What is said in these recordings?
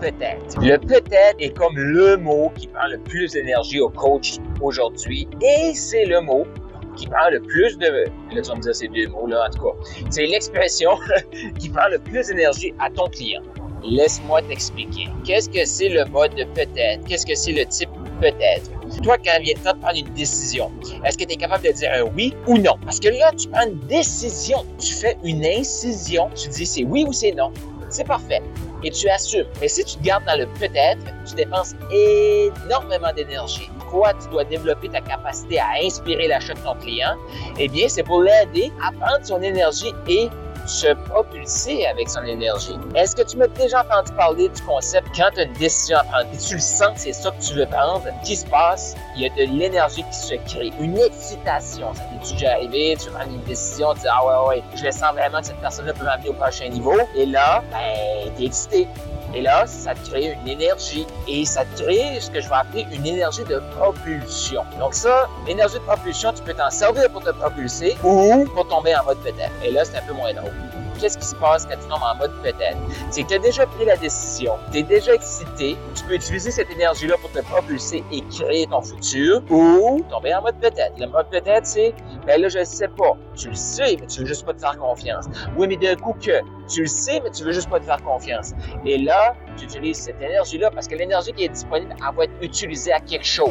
Le peut-être est comme le mot qui prend le plus d'énergie au coach aujourd'hui et c'est le mot qui prend le plus de... Là, tu vas me dire ces deux mots-là, en tout cas. C'est l'expression qui prend le plus d'énergie à ton client. Laisse-moi t'expliquer. Qu'est-ce que c'est le mode de peut-être? Qu'est-ce que c'est le type peut-être? Toi, quand vient le temps de prendre une décision, est-ce que tu es capable de dire un oui ou non? Parce que là, tu prends une décision, tu fais une incision, tu dis c'est oui ou c'est non. C'est parfait et tu assumes. Mais si tu te gardes dans le peut-être, tu dépenses énormément d'énergie. Quoi, tu dois développer ta capacité à inspirer l'achat de ton client? Eh bien, c'est pour l'aider à prendre son énergie et se propulser avec son énergie. Est-ce que tu m'as déjà entendu parler du concept quand tu as une décision à prendre et tu le sens que c'est ça que tu veux prendre? Qu'est-ce qui se passe? Il y a de l'énergie qui se crée, une excitation. Ça t'est déjà arrivé, tu prends une décision, tu dis Ah ouais, ouais, je le sens vraiment que cette personne-là peut m'amener au prochain niveau. Et là, ben, t'es excité. Et là, ça crée une énergie et ça crée ce que je vais appeler une énergie de propulsion. Donc ça, l'énergie de propulsion, tu peux t'en servir pour te propulser ou pour tomber en mode peut-être. Et là, c'est un peu moins drôle qu'est-ce qui se passe quand tu tombes en mode peut-être? C'est que tu as déjà pris la décision, tu es déjà excité, tu peux utiliser cette énergie-là pour te propulser et créer ton futur ou tomber en mode peut-être. Le mode peut-être, c'est, ben là, je sais pas. Tu le sais, mais tu veux juste pas te faire confiance. Oui, mais d'un coup que tu le sais, mais tu veux juste pas te faire confiance. Et là, tu utilises cette énergie-là parce que l'énergie qui est disponible, elle va être utilisée à quelque chose.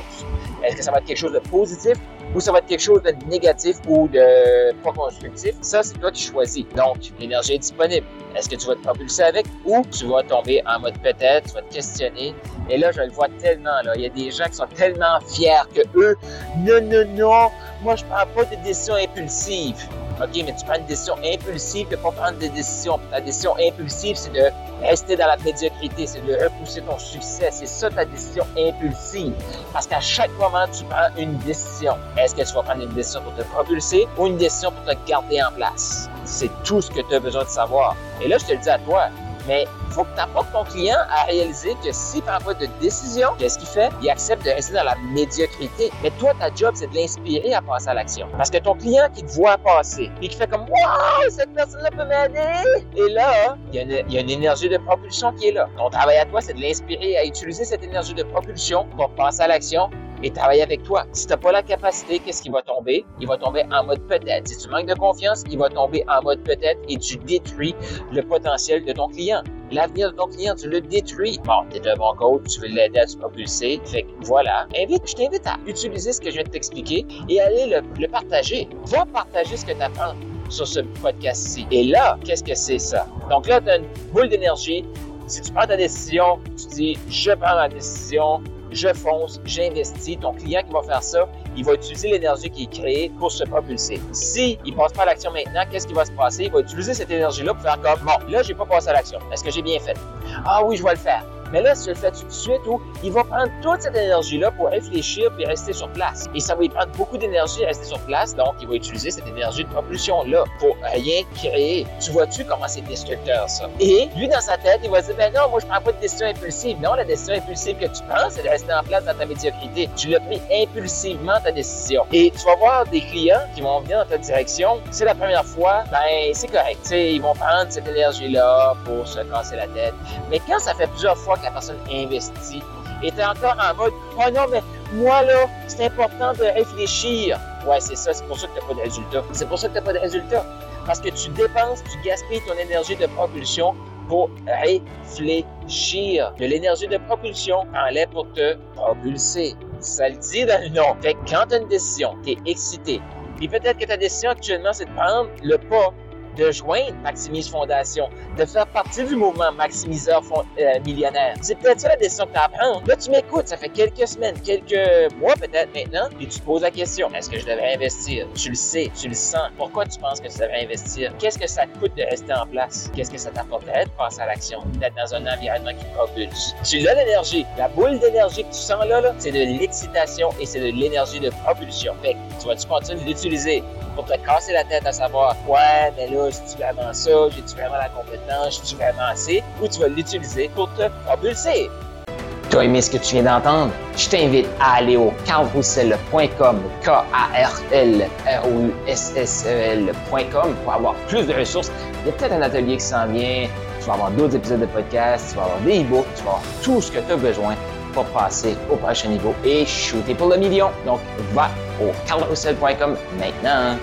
Est-ce que ça va être quelque chose de positif ou ça va être quelque chose de négatif ou de pas constructif. Ça, c'est toi qui choisis. Donc, l'énergie est disponible. Est-ce que tu vas te propulser avec ou tu vas tomber en mode peut-être, tu vas te questionner. Et là, je le vois tellement, là. Il y a des gens qui sont tellement fiers que eux, non, non, non, moi, je prends pas de décision impulsive. OK, mais tu prends une décision impulsive, tu pas prendre des décisions. Ta décision impulsive, c'est de rester dans la médiocrité, c'est de repousser ton succès. C'est ça ta décision impulsive. Parce qu'à chaque moment, tu prends une décision. Est-ce que tu vas prendre une décision pour te propulser ou une décision pour te garder en place? C'est tout ce que tu as besoin de savoir. Et là, je te le dis à toi, mais il faut que tu apportes ton client à réaliser que s'il prend pas de décision, qu'est-ce qu'il fait? Il accepte de rester dans la médiocrité. Mais toi, ta job, c'est de l'inspirer à passer à l'action. Parce que ton client qui te voit passer et qui fait comme Wow, cette personne-là peut m'aider! Et là, il y, y, a une, énergie de propulsion qui est là. Ton travail à toi, c'est de l'inspirer à utiliser cette énergie de propulsion pour passer à l'action et travailler avec toi. Si tu n'as pas la capacité, qu'est-ce qui va tomber? Il va tomber en mode peut-être. Si tu manques de confiance, il va tomber en mode peut-être et tu détruis le potentiel de ton client. L'avenir de ton client, tu le détruis. Bon, tu es un bon coach, tu veux l'aider à se propulser. Fait que voilà. Invite, je t'invite à utiliser ce que je viens de t'expliquer et aller le, le partager. Va partager ce que tu apprends sur ce podcast-ci. Et là, qu'est-ce que c'est ça? Donc là, tu as une boule d'énergie. Si tu prends ta décision, tu dis, je prends ma décision, je fonce, j'investis. Ton client qui va faire ça, il va utiliser l'énergie qui est créée pour se propulser. Si il passe pas à l'action maintenant, qu'est-ce qui va se passer? Il va utiliser cette énergie-là pour faire comme, bon, là, j'ai pas passé à l'action. Est-ce que j'ai bien fait? Ah oui, je vais le faire. Mais là, si je le fais tout de suite, ou il va prendre toute cette énergie-là pour réfléchir puis rester sur place. Et ça va lui prendre beaucoup d'énergie à rester sur place, donc il va utiliser cette énergie de propulsion-là pour rien créer. Tu vois-tu comment c'est destructeur, ça? Et lui, dans sa tête, il va dire, ben non, moi, je prends pas de décision impulsive. Non, la décision impulsive que tu prends, c'est de rester en place dans ta médiocrité. Tu l'as pris impulsivement, ta décision. Et tu vas voir des clients qui vont venir dans ta direction. C'est la première fois, ben, c'est correct. sais, ils vont prendre cette énergie-là pour se casser la tête. Mais quand ça fait plusieurs fois la personne investit et tu encore en mode Oh non, mais moi là, c'est important de réfléchir. Ouais, c'est ça, c'est pour ça que tu n'as pas de résultat. C'est pour ça que tu n'as pas de résultat. Parce que tu dépenses, tu gaspilles ton énergie de propulsion pour réfléchir. De l'énergie de propulsion, enlève pour te propulser. Ça le dit dans le nom. Fait que quand tu as une décision, tu es excité, puis peut-être que ta décision actuellement, c'est de prendre le pas de joindre Maximise Fondation, de faire partie du mouvement Maximiseur euh, Millionnaire. C'est peut-être ça la décision que tu à prendre. Là, tu m'écoutes, ça fait quelques semaines, quelques mois peut-être maintenant, et tu te poses la question, est-ce que je devrais investir? Tu le sais, tu le sens. Pourquoi tu penses que tu devrais investir? Qu'est-ce que ça te coûte de rester en place? Qu'est-ce que ça t'apporterait de passer à l'action, d'être dans un environnement qui propulse? Tu as l'énergie. La boule d'énergie que tu sens là, là c'est de l'excitation et c'est de l'énergie de propulsion. Fait tu vas-tu continuer d'utiliser pour te casser la tête à savoir, ouais, mais là, si tu vraiment ça, j'ai-tu vraiment la compétence, j'ai-tu vraiment assez, ou tu vas l'utiliser pour te propulser. Tu as aimé ce que tu viens d'entendre? Je t'invite à aller au carlroussel.com, K-A-R-L-R-O-U-S-S-E-L.com pour avoir plus de ressources. Il y a peut-être un atelier qui s'en vient, tu vas avoir d'autres épisodes de podcast, tu vas avoir des e-books, tu vas avoir tout ce que tu as besoin pour passer au prochain niveau et shooter pour le million. Donc, va au carlroussel.com maintenant.